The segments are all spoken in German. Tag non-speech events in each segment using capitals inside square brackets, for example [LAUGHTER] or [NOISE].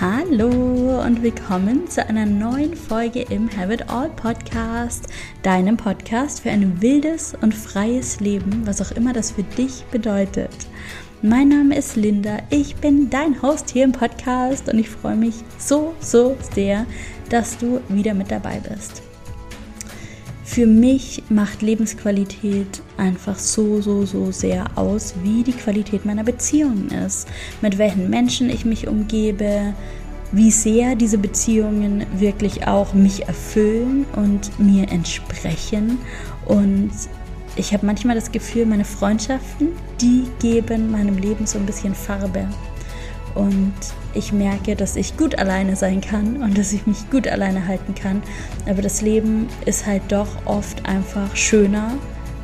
Hallo und willkommen zu einer neuen Folge im Have It All Podcast, deinem Podcast für ein wildes und freies Leben, was auch immer das für dich bedeutet. Mein Name ist Linda, ich bin dein Host hier im Podcast und ich freue mich so, so sehr, dass du wieder mit dabei bist. Für mich macht Lebensqualität einfach so, so, so sehr aus, wie die Qualität meiner Beziehungen ist. Mit welchen Menschen ich mich umgebe, wie sehr diese Beziehungen wirklich auch mich erfüllen und mir entsprechen. Und ich habe manchmal das Gefühl, meine Freundschaften, die geben meinem Leben so ein bisschen Farbe. Und ich merke, dass ich gut alleine sein kann und dass ich mich gut alleine halten kann. Aber das Leben ist halt doch oft einfach schöner,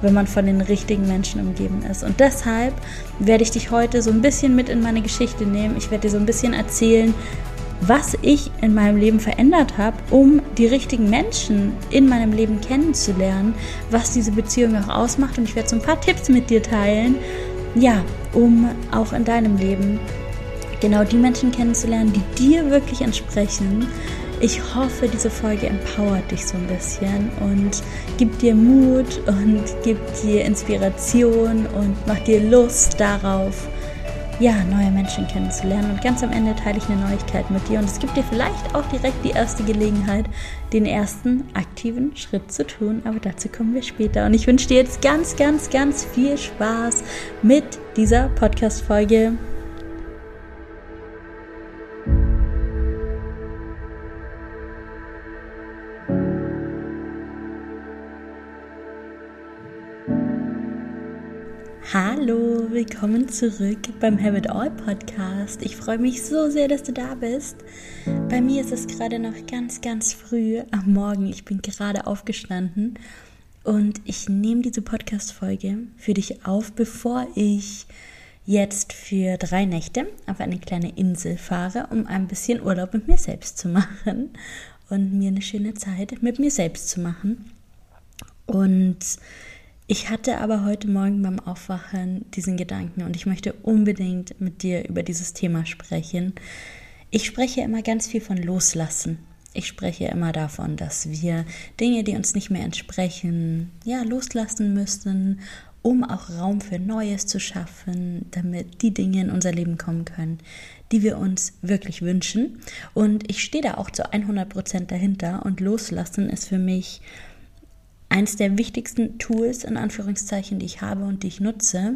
wenn man von den richtigen Menschen umgeben ist. Und deshalb werde ich dich heute so ein bisschen mit in meine Geschichte nehmen. Ich werde dir so ein bisschen erzählen, was ich in meinem Leben verändert habe, um die richtigen Menschen in meinem Leben kennenzulernen, was diese Beziehung auch ausmacht. Und ich werde so ein paar Tipps mit dir teilen, ja, um auch in deinem Leben genau die Menschen kennenzulernen, die dir wirklich entsprechen. Ich hoffe, diese Folge empowert dich so ein bisschen und gibt dir Mut und gibt dir Inspiration und macht dir Lust darauf, ja, neue Menschen kennenzulernen. Und ganz am Ende teile ich eine Neuigkeit mit dir und es gibt dir vielleicht auch direkt die erste Gelegenheit, den ersten aktiven Schritt zu tun. Aber dazu kommen wir später. Und ich wünsche dir jetzt ganz, ganz, ganz viel Spaß mit dieser Podcast-Folge. Willkommen zurück beim Have It All Podcast. Ich freue mich so sehr, dass du da bist. Bei mir ist es gerade noch ganz, ganz früh am Morgen. Ich bin gerade aufgestanden und ich nehme diese Podcast-Folge für dich auf, bevor ich jetzt für drei Nächte auf eine kleine Insel fahre, um ein bisschen Urlaub mit mir selbst zu machen und mir eine schöne Zeit mit mir selbst zu machen. Und ich hatte aber heute Morgen beim Aufwachen diesen Gedanken und ich möchte unbedingt mit dir über dieses Thema sprechen. Ich spreche immer ganz viel von Loslassen. Ich spreche immer davon, dass wir Dinge, die uns nicht mehr entsprechen, ja, loslassen müssen, um auch Raum für Neues zu schaffen, damit die Dinge in unser Leben kommen können, die wir uns wirklich wünschen. Und ich stehe da auch zu 100 Prozent dahinter und loslassen ist für mich eines der wichtigsten Tools in Anführungszeichen, die ich habe und die ich nutze.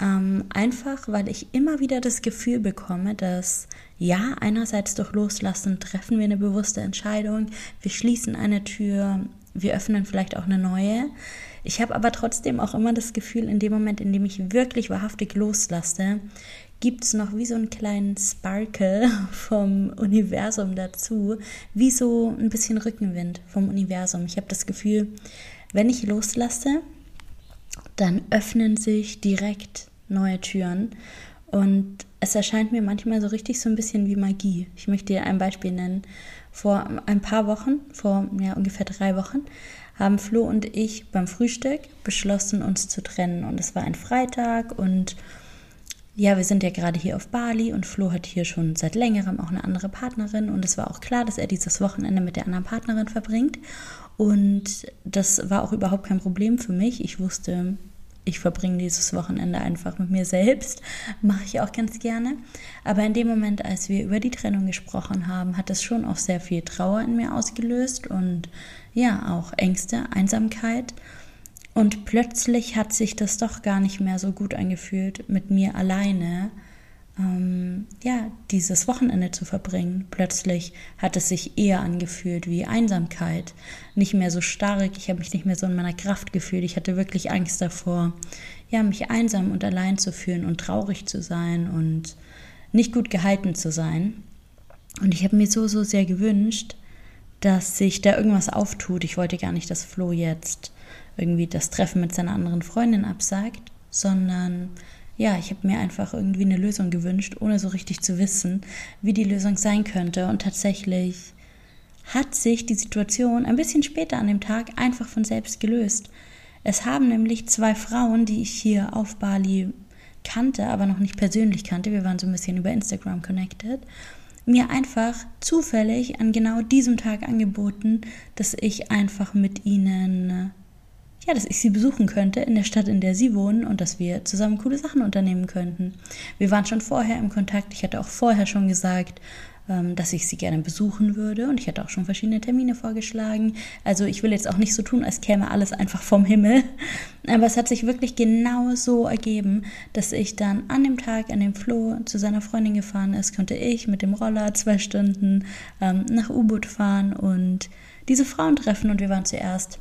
Ähm, einfach, weil ich immer wieder das Gefühl bekomme, dass ja, einerseits durch Loslassen treffen wir eine bewusste Entscheidung, wir schließen eine Tür, wir öffnen vielleicht auch eine neue. Ich habe aber trotzdem auch immer das Gefühl, in dem Moment, in dem ich wirklich wahrhaftig loslasse, gibt es noch wie so einen kleinen Sparkle [LAUGHS] vom Universum dazu, wie so ein bisschen Rückenwind vom Universum. Ich habe das Gefühl, wenn ich loslasse, dann öffnen sich direkt neue Türen und es erscheint mir manchmal so richtig so ein bisschen wie Magie. Ich möchte dir ein Beispiel nennen. Vor ein paar Wochen, vor ja, ungefähr drei Wochen, haben Flo und ich beim Frühstück beschlossen, uns zu trennen. Und es war ein Freitag und ja, wir sind ja gerade hier auf Bali und Flo hat hier schon seit längerem auch eine andere Partnerin und es war auch klar, dass er dieses Wochenende mit der anderen Partnerin verbringt. Und das war auch überhaupt kein Problem für mich. Ich wusste, ich verbringe dieses Wochenende einfach mit mir selbst. [LAUGHS] Mache ich auch ganz gerne. Aber in dem Moment, als wir über die Trennung gesprochen haben, hat das schon auch sehr viel Trauer in mir ausgelöst und ja, auch Ängste, Einsamkeit. Und plötzlich hat sich das doch gar nicht mehr so gut angefühlt, mit mir alleine ähm, ja, dieses Wochenende zu verbringen. Plötzlich hat es sich eher angefühlt wie Einsamkeit. Nicht mehr so stark, ich habe mich nicht mehr so in meiner Kraft gefühlt. Ich hatte wirklich Angst davor, ja, mich einsam und allein zu fühlen und traurig zu sein und nicht gut gehalten zu sein. Und ich habe mir so, so sehr gewünscht, dass sich da irgendwas auftut. Ich wollte gar nicht, dass Flo jetzt irgendwie das Treffen mit seiner anderen Freundin absagt, sondern ja, ich habe mir einfach irgendwie eine Lösung gewünscht, ohne so richtig zu wissen, wie die Lösung sein könnte. Und tatsächlich hat sich die Situation ein bisschen später an dem Tag einfach von selbst gelöst. Es haben nämlich zwei Frauen, die ich hier auf Bali kannte, aber noch nicht persönlich kannte, wir waren so ein bisschen über Instagram connected, mir einfach zufällig an genau diesem Tag angeboten, dass ich einfach mit ihnen ja, dass ich sie besuchen könnte in der Stadt, in der sie wohnen und dass wir zusammen coole Sachen unternehmen könnten. Wir waren schon vorher im Kontakt. Ich hatte auch vorher schon gesagt, dass ich sie gerne besuchen würde. Und ich hatte auch schon verschiedene Termine vorgeschlagen. Also ich will jetzt auch nicht so tun, als käme alles einfach vom Himmel, [LAUGHS] aber es hat sich wirklich genau so ergeben, dass ich dann an dem Tag, an dem Flo zu seiner Freundin gefahren ist, konnte ich mit dem Roller zwei Stunden ähm, nach U-Boot fahren und diese Frauen treffen. Und wir waren zuerst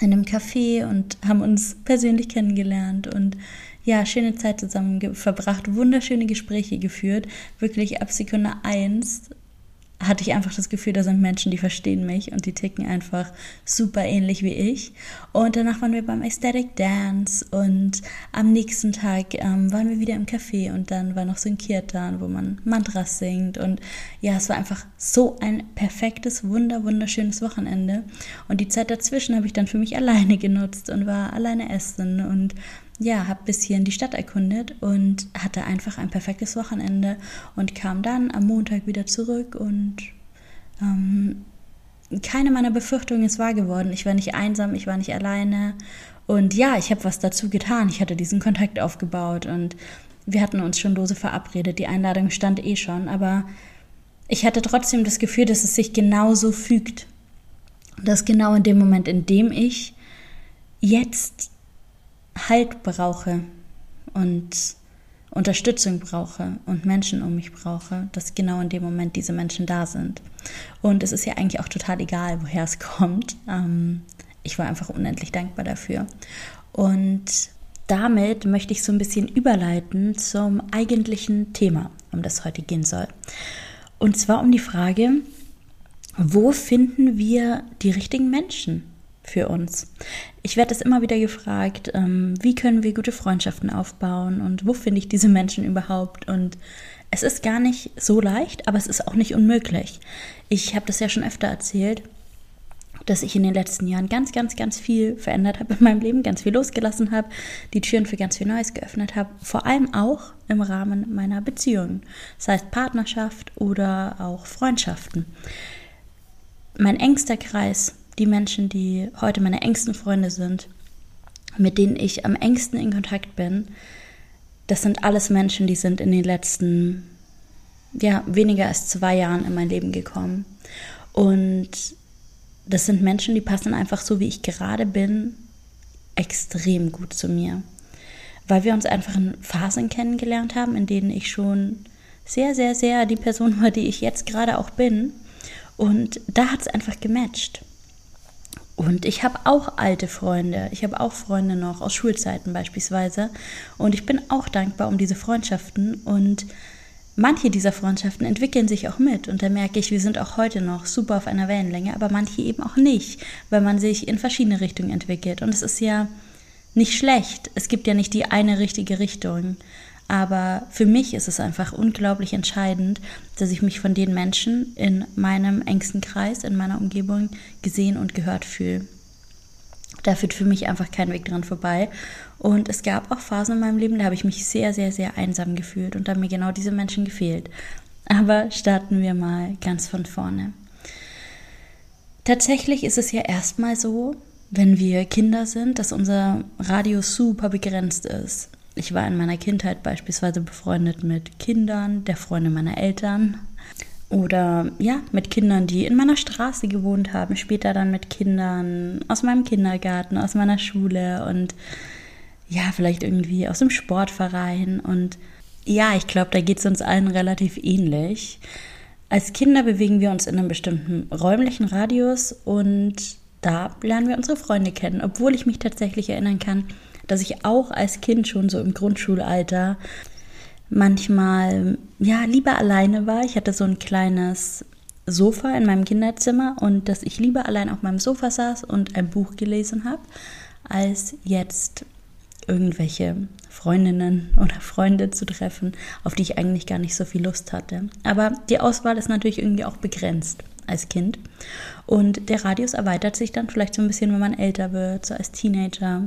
in einem Café und haben uns persönlich kennengelernt. Und ja, schöne Zeit zusammen verbracht, wunderschöne Gespräche geführt. Wirklich ab Sekunde eins hatte ich einfach das Gefühl, da sind Menschen, die verstehen mich und die ticken einfach super ähnlich wie ich. Und danach waren wir beim Aesthetic Dance und am nächsten Tag ähm, waren wir wieder im Café und dann war noch so ein Kirtan, wo man Mantras singt und ja, es war einfach so ein perfektes, wunder, wunderschönes Wochenende. Und die Zeit dazwischen habe ich dann für mich [LAUGHS] alleine genutzt und war alleine essen und ja, habe ein bisschen die Stadt erkundet und hatte einfach ein perfektes Wochenende und kam dann am Montag wieder zurück und ähm, keine meiner Befürchtungen ist wahr geworden. Ich war nicht einsam, ich war nicht alleine und ja, ich habe was dazu getan. Ich hatte diesen Kontakt aufgebaut und wir hatten uns schon lose verabredet. Die Einladung stand eh schon, aber ich hatte trotzdem das Gefühl, dass es sich genauso fügt. Dass genau in dem Moment, in dem ich jetzt Halt brauche und Unterstützung brauche und Menschen um mich brauche, dass genau in dem Moment diese Menschen da sind. Und es ist ja eigentlich auch total egal, woher es kommt. Ähm, ich war einfach unendlich dankbar dafür. Und damit möchte ich so ein bisschen überleiten zum eigentlichen Thema, um das heute gehen soll. Und zwar um die Frage, wo finden wir die richtigen Menschen? Für uns. Ich werde es immer wieder gefragt, ähm, wie können wir gute Freundschaften aufbauen und wo finde ich diese Menschen überhaupt? Und es ist gar nicht so leicht, aber es ist auch nicht unmöglich. Ich habe das ja schon öfter erzählt, dass ich in den letzten Jahren ganz, ganz, ganz viel verändert habe in meinem Leben, ganz viel losgelassen habe, die Türen für ganz viel Neues geöffnet habe, vor allem auch im Rahmen meiner Beziehungen, das heißt Partnerschaft oder auch Freundschaften. Mein engster Kreis die Menschen, die heute meine engsten Freunde sind, mit denen ich am engsten in Kontakt bin, das sind alles Menschen, die sind in den letzten, ja, weniger als zwei Jahren in mein Leben gekommen. Und das sind Menschen, die passen einfach so, wie ich gerade bin, extrem gut zu mir. Weil wir uns einfach in Phasen kennengelernt haben, in denen ich schon sehr, sehr, sehr die Person war, die ich jetzt gerade auch bin. Und da hat es einfach gematcht. Und ich habe auch alte Freunde. Ich habe auch Freunde noch aus Schulzeiten beispielsweise. Und ich bin auch dankbar um diese Freundschaften. Und manche dieser Freundschaften entwickeln sich auch mit. Und da merke ich, wir sind auch heute noch super auf einer Wellenlänge, aber manche eben auch nicht, weil man sich in verschiedene Richtungen entwickelt. Und es ist ja nicht schlecht. Es gibt ja nicht die eine richtige Richtung. Aber für mich ist es einfach unglaublich entscheidend, dass ich mich von den Menschen in meinem engsten Kreis, in meiner Umgebung gesehen und gehört fühle. Da führt für mich einfach kein Weg dran vorbei. Und es gab auch Phasen in meinem Leben, da habe ich mich sehr, sehr, sehr einsam gefühlt und da haben mir genau diese Menschen gefehlt. Aber starten wir mal ganz von vorne. Tatsächlich ist es ja erstmal so, wenn wir Kinder sind, dass unser Radius super begrenzt ist. Ich war in meiner Kindheit beispielsweise befreundet mit Kindern der Freunde meiner Eltern oder ja, mit Kindern, die in meiner Straße gewohnt haben, später dann mit Kindern aus meinem Kindergarten, aus meiner Schule und ja, vielleicht irgendwie aus dem Sportverein und ja, ich glaube, da geht es uns allen relativ ähnlich. Als Kinder bewegen wir uns in einem bestimmten räumlichen Radius und da lernen wir unsere Freunde kennen, obwohl ich mich tatsächlich erinnern kann, dass ich auch als Kind schon so im Grundschulalter manchmal ja lieber alleine war. Ich hatte so ein kleines Sofa in meinem Kinderzimmer und dass ich lieber allein auf meinem Sofa saß und ein Buch gelesen habe, als jetzt irgendwelche Freundinnen oder Freunde zu treffen, auf die ich eigentlich gar nicht so viel Lust hatte. Aber die Auswahl ist natürlich irgendwie auch begrenzt als Kind. Und der Radius erweitert sich dann vielleicht so ein bisschen, wenn man älter wird, so als Teenager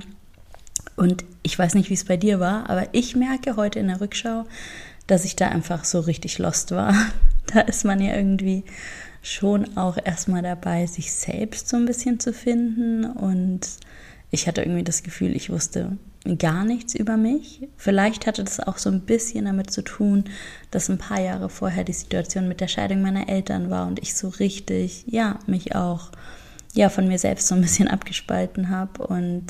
und ich weiß nicht, wie es bei dir war, aber ich merke heute in der Rückschau, dass ich da einfach so richtig lost war. [LAUGHS] da ist man ja irgendwie schon auch erstmal dabei, sich selbst so ein bisschen zu finden. Und ich hatte irgendwie das Gefühl, ich wusste gar nichts über mich. Vielleicht hatte das auch so ein bisschen damit zu tun, dass ein paar Jahre vorher die Situation mit der Scheidung meiner Eltern war und ich so richtig, ja, mich auch ja von mir selbst so ein bisschen abgespalten habe und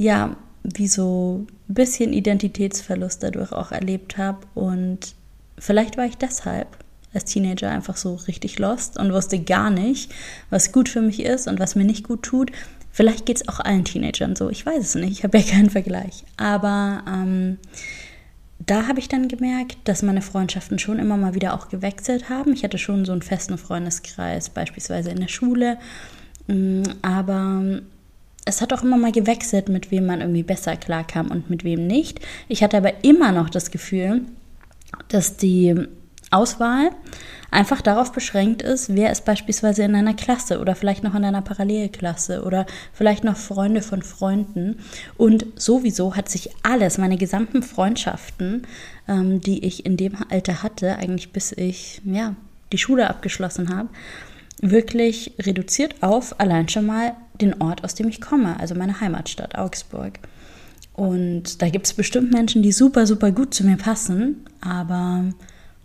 ja, wie so ein bisschen Identitätsverlust dadurch auch erlebt habe und vielleicht war ich deshalb als Teenager einfach so richtig lost und wusste gar nicht, was gut für mich ist und was mir nicht gut tut. Vielleicht geht es auch allen Teenagern so, ich weiß es nicht, ich habe ja keinen Vergleich. Aber ähm, da habe ich dann gemerkt, dass meine Freundschaften schon immer mal wieder auch gewechselt haben. Ich hatte schon so einen festen Freundeskreis, beispielsweise in der Schule. Mm, aber es hat auch immer mal gewechselt, mit wem man irgendwie besser klarkam und mit wem nicht. Ich hatte aber immer noch das Gefühl, dass die Auswahl einfach darauf beschränkt ist, wer ist beispielsweise in einer Klasse oder vielleicht noch in einer Parallelklasse oder vielleicht noch Freunde von Freunden. Und sowieso hat sich alles, meine gesamten Freundschaften, ähm, die ich in dem Alter hatte, eigentlich bis ich ja, die Schule abgeschlossen habe, wirklich reduziert auf allein schon mal den Ort, aus dem ich komme, also meine Heimatstadt Augsburg. Und da gibt es bestimmt Menschen, die super, super gut zu mir passen, aber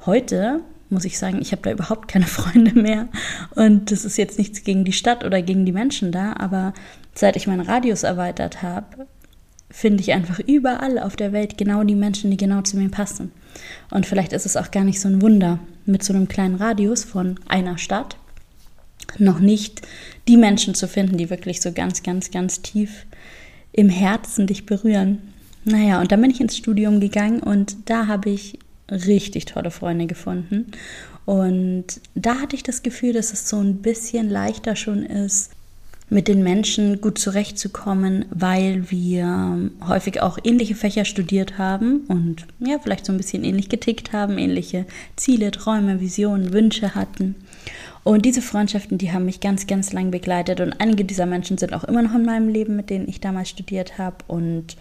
heute muss ich sagen, ich habe da überhaupt keine [LAUGHS] Freunde mehr. Und das ist jetzt nichts gegen die Stadt oder gegen die Menschen da, aber seit ich meinen Radius erweitert habe, finde ich einfach überall auf der Welt genau die Menschen, die genau zu mir passen. Und vielleicht ist es auch gar nicht so ein Wunder, mit so einem kleinen Radius von einer Stadt noch nicht die Menschen zu finden, die wirklich so ganz, ganz, ganz tief im Herzen dich berühren. Naja, und dann bin ich ins Studium gegangen und da habe ich richtig tolle Freunde gefunden. Und da hatte ich das Gefühl, dass es so ein bisschen leichter schon ist, mit den Menschen gut zurechtzukommen, weil wir häufig auch ähnliche Fächer studiert haben und ja, vielleicht so ein bisschen ähnlich getickt haben, ähnliche Ziele, Träume, Visionen, Wünsche hatten. Und diese Freundschaften, die haben mich ganz, ganz lang begleitet. Und einige dieser Menschen sind auch immer noch in meinem Leben, mit denen ich damals studiert habe. Und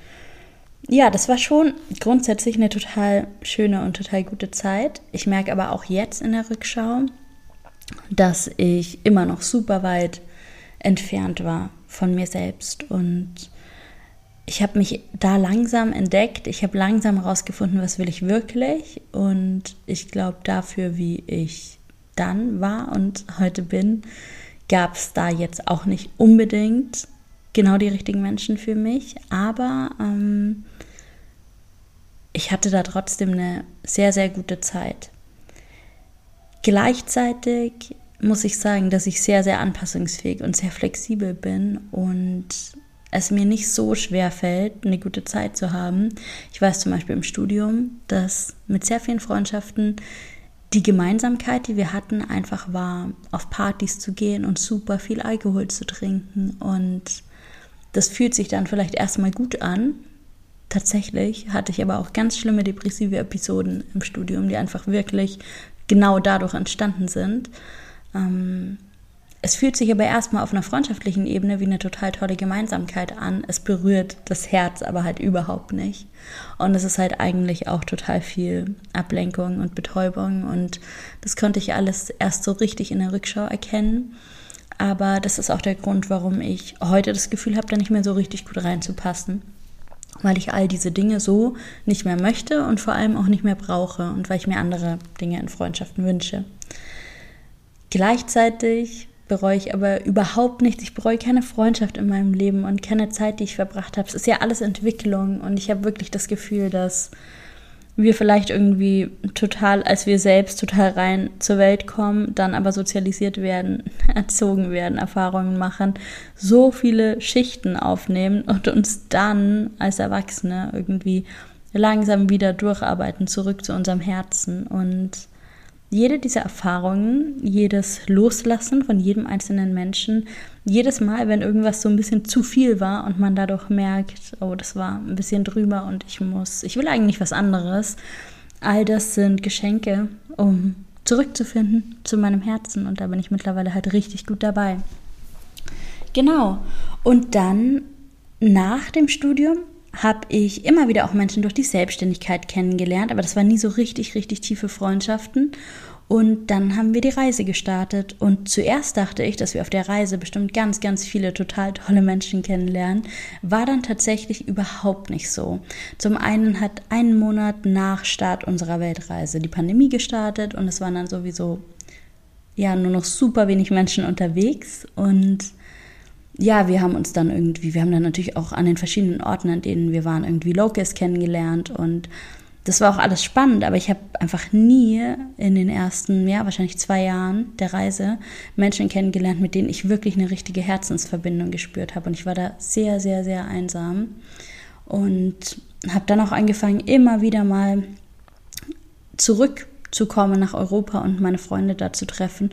ja, das war schon grundsätzlich eine total schöne und total gute Zeit. Ich merke aber auch jetzt in der Rückschau, dass ich immer noch super weit entfernt war von mir selbst. Und ich habe mich da langsam entdeckt, ich habe langsam herausgefunden, was will ich wirklich. Und ich glaube dafür, wie ich dann war und heute bin, gab es da jetzt auch nicht unbedingt genau die richtigen Menschen für mich, aber ähm, ich hatte da trotzdem eine sehr, sehr gute Zeit. Gleichzeitig muss ich sagen, dass ich sehr, sehr anpassungsfähig und sehr flexibel bin und es mir nicht so schwer fällt, eine gute Zeit zu haben. Ich weiß zum Beispiel im Studium, dass mit sehr vielen Freundschaften die Gemeinsamkeit, die wir hatten, einfach war, auf Partys zu gehen und super viel Alkohol zu trinken. Und das fühlt sich dann vielleicht erstmal gut an, Tatsächlich hatte ich aber auch ganz schlimme depressive Episoden im Studium, die einfach wirklich genau dadurch entstanden sind. Ähm, es fühlt sich aber erstmal auf einer freundschaftlichen Ebene wie eine total tolle Gemeinsamkeit an. Es berührt das Herz aber halt überhaupt nicht. Und es ist halt eigentlich auch total viel Ablenkung und Betäubung. Und das konnte ich alles erst so richtig in der Rückschau erkennen. Aber das ist auch der Grund, warum ich heute das Gefühl habe, da nicht mehr so richtig gut reinzupassen weil ich all diese Dinge so nicht mehr möchte und vor allem auch nicht mehr brauche und weil ich mir andere Dinge in Freundschaften wünsche. Gleichzeitig bereue ich aber überhaupt nichts. Ich bereue keine Freundschaft in meinem Leben und keine Zeit, die ich verbracht habe. Es ist ja alles Entwicklung und ich habe wirklich das Gefühl, dass wir vielleicht irgendwie total als wir selbst total rein zur Welt kommen, dann aber sozialisiert werden, [LAUGHS] erzogen werden, Erfahrungen machen, so viele Schichten aufnehmen und uns dann als Erwachsene irgendwie langsam wieder durcharbeiten, zurück zu unserem Herzen und jede dieser Erfahrungen, jedes Loslassen von jedem einzelnen Menschen, jedes Mal, wenn irgendwas so ein bisschen zu viel war und man dadurch merkt, oh, das war ein bisschen drüber und ich muss, ich will eigentlich was anderes, all das sind Geschenke, um zurückzufinden zu meinem Herzen und da bin ich mittlerweile halt richtig gut dabei. Genau. Und dann nach dem Studium habe ich immer wieder auch Menschen durch die Selbstständigkeit kennengelernt, aber das waren nie so richtig, richtig tiefe Freundschaften. Und dann haben wir die Reise gestartet. Und zuerst dachte ich, dass wir auf der Reise bestimmt ganz, ganz viele total tolle Menschen kennenlernen. War dann tatsächlich überhaupt nicht so. Zum einen hat einen Monat nach Start unserer Weltreise die Pandemie gestartet und es waren dann sowieso ja nur noch super wenig Menschen unterwegs. Und ja, wir haben uns dann irgendwie, wir haben dann natürlich auch an den verschiedenen Orten, an denen wir waren, irgendwie Locals kennengelernt und das war auch alles spannend, aber ich habe einfach nie in den ersten, ja, wahrscheinlich zwei Jahren der Reise Menschen kennengelernt, mit denen ich wirklich eine richtige Herzensverbindung gespürt habe. Und ich war da sehr, sehr, sehr einsam. Und habe dann auch angefangen, immer wieder mal zurückzukommen nach Europa und meine Freunde da zu treffen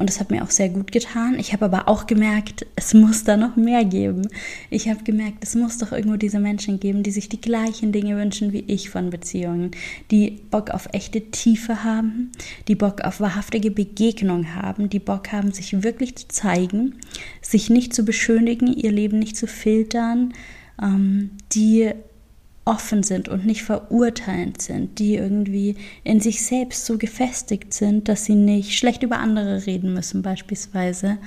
und das hat mir auch sehr gut getan. Ich habe aber auch gemerkt, es muss da noch mehr geben. Ich habe gemerkt, es muss doch irgendwo diese Menschen geben, die sich die gleichen Dinge wünschen wie ich von Beziehungen, die Bock auf echte Tiefe haben, die Bock auf wahrhaftige Begegnung haben, die Bock haben, sich wirklich zu zeigen, sich nicht zu beschönigen, ihr Leben nicht zu filtern, ähm, die offen sind und nicht verurteilend sind, die irgendwie in sich selbst so gefestigt sind, dass sie nicht schlecht über andere reden müssen beispielsweise,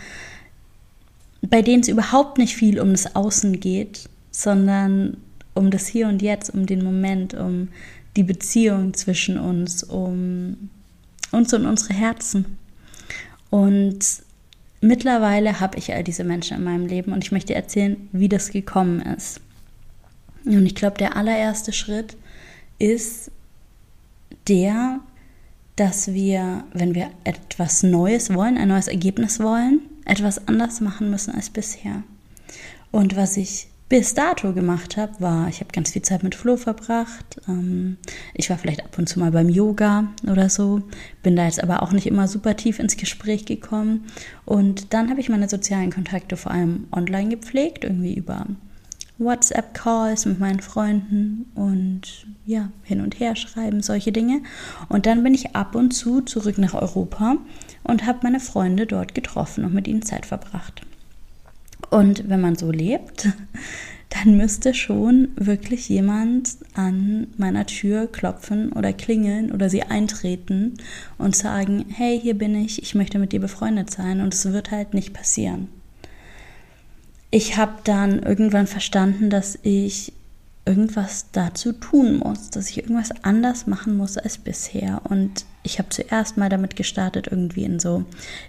bei denen es überhaupt nicht viel um das Außen geht, sondern um das Hier und Jetzt, um den Moment, um die Beziehung zwischen uns, um uns und unsere Herzen. Und mittlerweile habe ich all diese Menschen in meinem Leben und ich möchte erzählen, wie das gekommen ist. Und ich glaube, der allererste Schritt ist der, dass wir, wenn wir etwas Neues wollen, ein neues Ergebnis wollen, etwas anders machen müssen als bisher. Und was ich bis dato gemacht habe, war, ich habe ganz viel Zeit mit Flo verbracht. Ähm, ich war vielleicht ab und zu mal beim Yoga oder so, bin da jetzt aber auch nicht immer super tief ins Gespräch gekommen. Und dann habe ich meine sozialen Kontakte vor allem online gepflegt, irgendwie über WhatsApp-Calls mit meinen Freunden und ja, hin und her schreiben, solche Dinge. Und dann bin ich ab und zu zurück nach Europa und habe meine Freunde dort getroffen und mit ihnen Zeit verbracht. Und wenn man so lebt, [LAUGHS] dann müsste schon wirklich jemand an meiner Tür klopfen oder klingeln oder sie eintreten und sagen, hey, hier bin ich, ich möchte mit dir befreundet sein. Und es wird halt nicht passieren ich habe dann irgendwann verstanden, dass ich irgendwas dazu tun muss, dass ich irgendwas anders machen muss als bisher. Und ich habe zuerst mal damit gestartet, irgendwie in so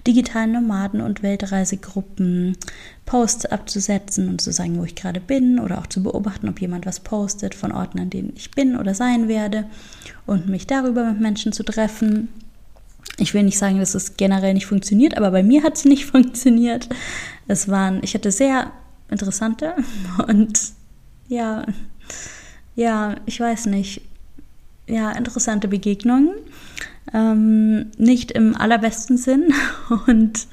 digitalen Nomaden- und Weltreisegruppen Posts abzusetzen und zu sagen, wo ich gerade bin oder auch zu beobachten, ob jemand was postet von Orten, an denen ich bin oder sein werde und mich darüber mit Menschen zu treffen. Ich will nicht sagen, dass es generell nicht funktioniert, aber bei mir hat es nicht [LAUGHS] funktioniert. Es waren, ich hatte sehr interessante [LAUGHS] und ja, ja, ich weiß nicht, ja, interessante Begegnungen. Ähm, nicht im allerbesten Sinn [LAUGHS] und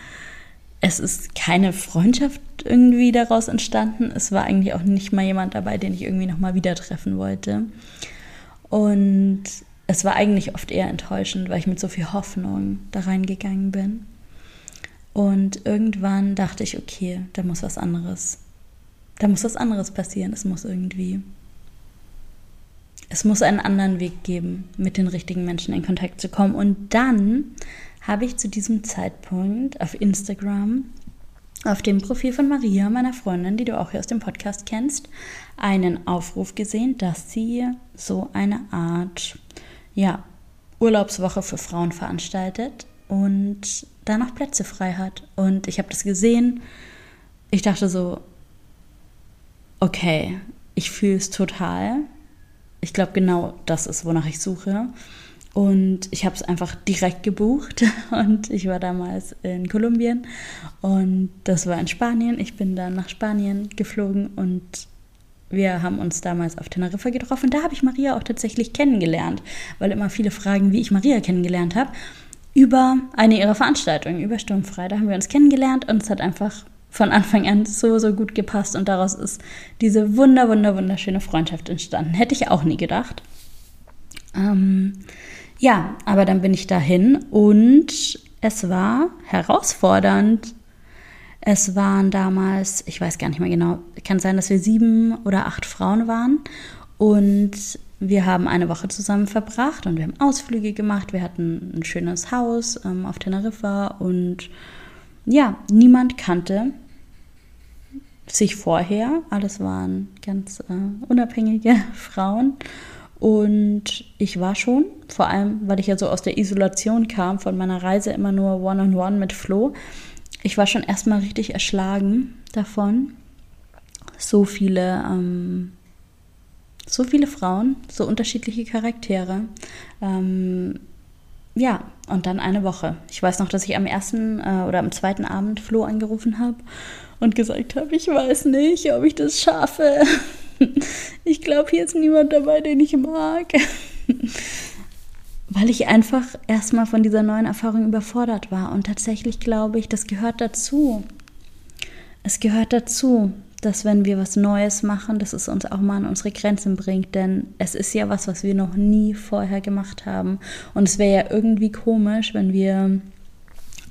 es ist keine Freundschaft irgendwie daraus entstanden. Es war eigentlich auch nicht mal jemand dabei, den ich irgendwie nochmal wieder treffen wollte. Und es war eigentlich oft eher enttäuschend, weil ich mit so viel Hoffnung da reingegangen bin. Und irgendwann dachte ich, okay, da muss was anderes. Da muss was anderes passieren. Es muss irgendwie. Es muss einen anderen Weg geben, mit den richtigen Menschen in Kontakt zu kommen. Und dann habe ich zu diesem Zeitpunkt auf Instagram, auf dem Profil von Maria, meiner Freundin, die du auch hier aus dem Podcast kennst, einen Aufruf gesehen, dass sie so eine Art, ja, Urlaubswoche für Frauen veranstaltet und da noch Plätze frei hat. Und ich habe das gesehen. Ich dachte so, okay, ich fühle es total. Ich glaube, genau das ist, wonach ich suche. Und ich habe es einfach direkt gebucht [LAUGHS] und ich war damals in Kolumbien und das war in Spanien. Ich bin dann nach Spanien geflogen und wir haben uns damals auf Teneriffa getroffen. Da habe ich Maria auch tatsächlich kennengelernt, weil immer viele fragen, wie ich Maria kennengelernt habe über eine ihrer Veranstaltungen, über Sturmfrei. Da haben wir uns kennengelernt und es hat einfach von Anfang an so, so gut gepasst und daraus ist diese wunder, wunder, wunderschöne Freundschaft entstanden. Hätte ich auch nie gedacht. Ähm, ja, aber dann bin ich dahin und es war herausfordernd. Es waren damals, ich weiß gar nicht mehr genau, kann sein, dass wir sieben oder acht Frauen waren. Und wir haben eine Woche zusammen verbracht und wir haben Ausflüge gemacht. Wir hatten ein schönes Haus ähm, auf Teneriffa und ja, niemand kannte sich vorher. Alles waren ganz äh, unabhängige [LAUGHS] Frauen. Und ich war schon, vor allem, weil ich ja so aus der Isolation kam, von meiner Reise immer nur One-on-One -on -one mit Flo. Ich war schon erstmal richtig erschlagen davon. So viele ähm, so viele Frauen, so unterschiedliche Charaktere. Ähm, ja, und dann eine Woche. Ich weiß noch, dass ich am ersten äh, oder am zweiten Abend Flo angerufen habe und gesagt habe, ich weiß nicht, ob ich das schaffe. [LAUGHS] Ich glaube, hier ist niemand dabei, den ich mag. [LAUGHS] Weil ich einfach erstmal von dieser neuen Erfahrung überfordert war. Und tatsächlich glaube ich, das gehört dazu. Es gehört dazu dass wenn wir was Neues machen, dass es uns auch mal an unsere Grenzen bringt, denn es ist ja was, was wir noch nie vorher gemacht haben. Und es wäre ja irgendwie komisch, wenn wir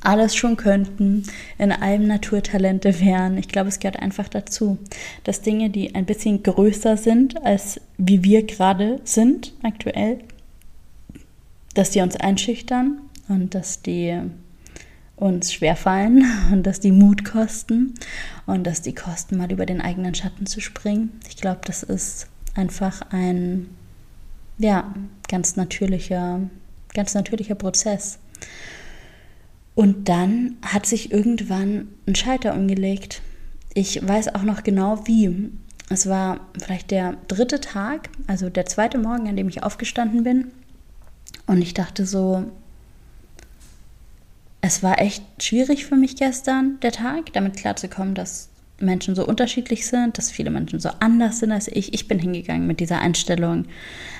alles schon könnten, in allem Naturtalente wären. Ich glaube, es gehört einfach dazu, dass Dinge, die ein bisschen größer sind, als wie wir gerade sind aktuell, dass die uns einschüchtern und dass die uns schwerfallen [LAUGHS] und dass die Mut kosten und dass die kosten, mal über den eigenen Schatten zu springen. Ich glaube, das ist einfach ein ja, ganz natürlicher, ganz natürlicher Prozess. Und dann hat sich irgendwann ein Schalter umgelegt. Ich weiß auch noch genau wie. Es war vielleicht der dritte Tag, also der zweite Morgen, an dem ich aufgestanden bin. Und ich dachte so, es war echt schwierig für mich gestern, der Tag, damit klarzukommen, dass Menschen so unterschiedlich sind, dass viele Menschen so anders sind als ich. Ich bin hingegangen mit dieser Einstellung,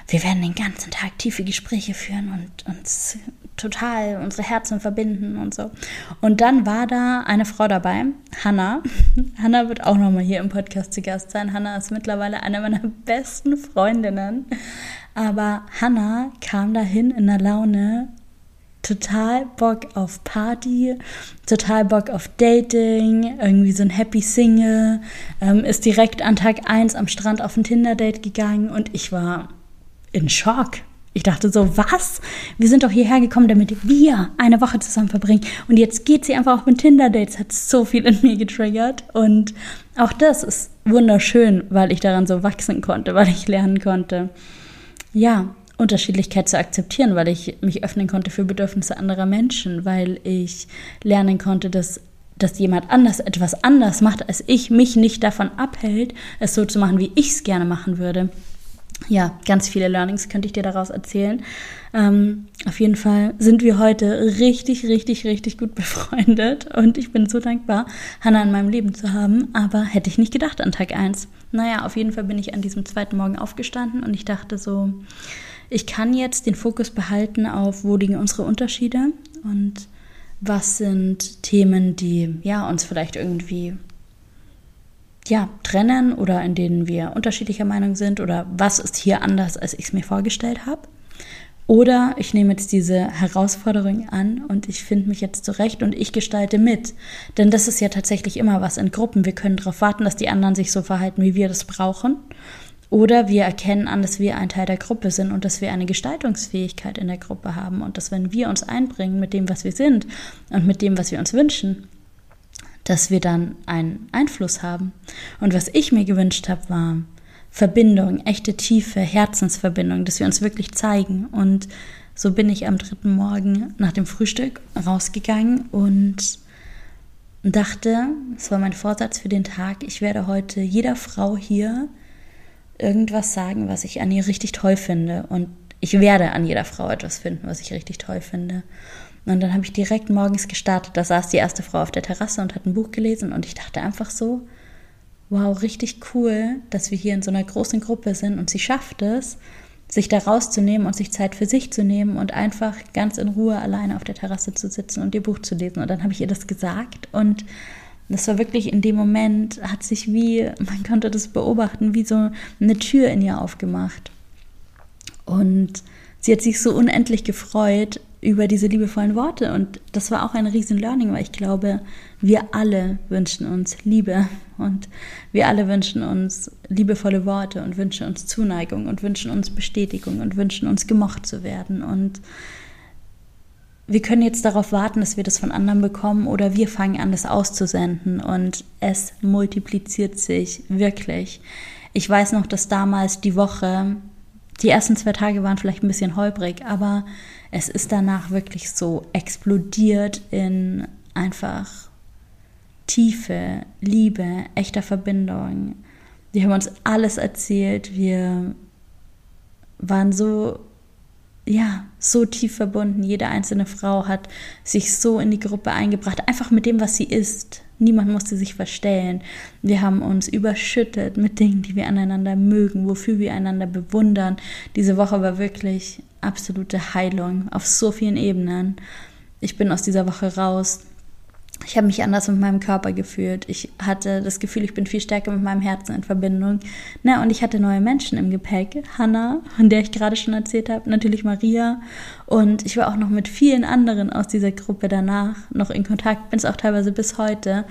wir werden den ganzen Tag tiefe Gespräche führen und uns total unsere Herzen verbinden und so. Und dann war da eine Frau dabei, Hanna. [LAUGHS] Hanna wird auch nochmal hier im Podcast zu Gast sein. Hanna ist mittlerweile eine meiner besten Freundinnen. Aber Hanna kam dahin in der Laune total Bock auf Party, total Bock auf Dating, irgendwie so ein Happy Single, ähm, ist direkt an Tag 1 am Strand auf ein Tinder-Date gegangen und ich war in Schock. Ich dachte so, was? Wir sind doch hierher gekommen, damit wir eine Woche zusammen verbringen. Und jetzt geht sie einfach auf ein Tinder-Date. Das hat so viel in mir getriggert. Und auch das ist wunderschön, weil ich daran so wachsen konnte, weil ich lernen konnte. Ja, Unterschiedlichkeit zu akzeptieren, weil ich mich öffnen konnte für Bedürfnisse anderer Menschen, weil ich lernen konnte, dass, dass jemand anders etwas anders macht, als ich, mich nicht davon abhält, es so zu machen, wie ich es gerne machen würde. Ja, ganz viele Learnings könnte ich dir daraus erzählen. Ähm, auf jeden Fall sind wir heute richtig, richtig, richtig gut [LAUGHS] befreundet und ich bin so dankbar, Hannah in meinem Leben zu haben, aber hätte ich nicht gedacht an Tag 1. Naja, auf jeden Fall bin ich an diesem zweiten Morgen aufgestanden und ich dachte so, ich kann jetzt den Fokus behalten auf, wo liegen unsere Unterschiede und was sind Themen, die ja uns vielleicht irgendwie ja, trennen oder in denen wir unterschiedlicher Meinung sind oder was ist hier anders, als ich es mir vorgestellt habe. Oder ich nehme jetzt diese Herausforderung an und ich finde mich jetzt zurecht und ich gestalte mit. Denn das ist ja tatsächlich immer was in Gruppen. Wir können darauf warten, dass die anderen sich so verhalten, wie wir das brauchen. Oder wir erkennen an, dass wir ein Teil der Gruppe sind und dass wir eine Gestaltungsfähigkeit in der Gruppe haben und dass wenn wir uns einbringen mit dem, was wir sind und mit dem, was wir uns wünschen, dass wir dann einen Einfluss haben. Und was ich mir gewünscht habe, war Verbindung, echte tiefe Herzensverbindung, dass wir uns wirklich zeigen. Und so bin ich am dritten Morgen nach dem Frühstück rausgegangen und dachte, es war mein Vorsatz für den Tag, ich werde heute jeder Frau hier irgendwas sagen, was ich an ihr richtig toll finde. Und ich werde an jeder Frau etwas finden, was ich richtig toll finde. Und dann habe ich direkt morgens gestartet. Da saß die erste Frau auf der Terrasse und hat ein Buch gelesen. Und ich dachte einfach so, wow, richtig cool, dass wir hier in so einer großen Gruppe sind. Und sie schafft es, sich da rauszunehmen und sich Zeit für sich zu nehmen und einfach ganz in Ruhe alleine auf der Terrasse zu sitzen und ihr Buch zu lesen. Und dann habe ich ihr das gesagt und das war wirklich in dem Moment, hat sich wie, man konnte das beobachten, wie so eine Tür in ihr aufgemacht. Und sie hat sich so unendlich gefreut, über diese liebevollen Worte. Und das war auch ein riesen Learning, weil ich glaube, wir alle wünschen uns Liebe und wir alle wünschen uns liebevolle Worte und wünschen uns Zuneigung und wünschen uns Bestätigung und wünschen uns gemocht zu werden. Und wir können jetzt darauf warten, dass wir das von anderen bekommen oder wir fangen an, das auszusenden und es multipliziert sich wirklich. Ich weiß noch, dass damals die Woche, die ersten zwei Tage waren vielleicht ein bisschen holprig, aber es ist danach wirklich so explodiert in einfach Tiefe, Liebe, echter Verbindung. Wir haben uns alles erzählt, wir waren so ja, so tief verbunden. Jede einzelne Frau hat sich so in die Gruppe eingebracht, einfach mit dem, was sie ist. Niemand musste sich verstellen. Wir haben uns überschüttet mit Dingen, die wir aneinander mögen, wofür wir einander bewundern. Diese Woche war wirklich absolute Heilung auf so vielen Ebenen. Ich bin aus dieser Woche raus ich habe mich anders mit meinem Körper gefühlt. Ich hatte das Gefühl, ich bin viel stärker mit meinem Herzen in Verbindung. Na, und ich hatte neue Menschen im Gepäck. Hannah, von der ich gerade schon erzählt habe, natürlich Maria. Und ich war auch noch mit vielen anderen aus dieser Gruppe danach noch in Kontakt, bin es auch teilweise bis heute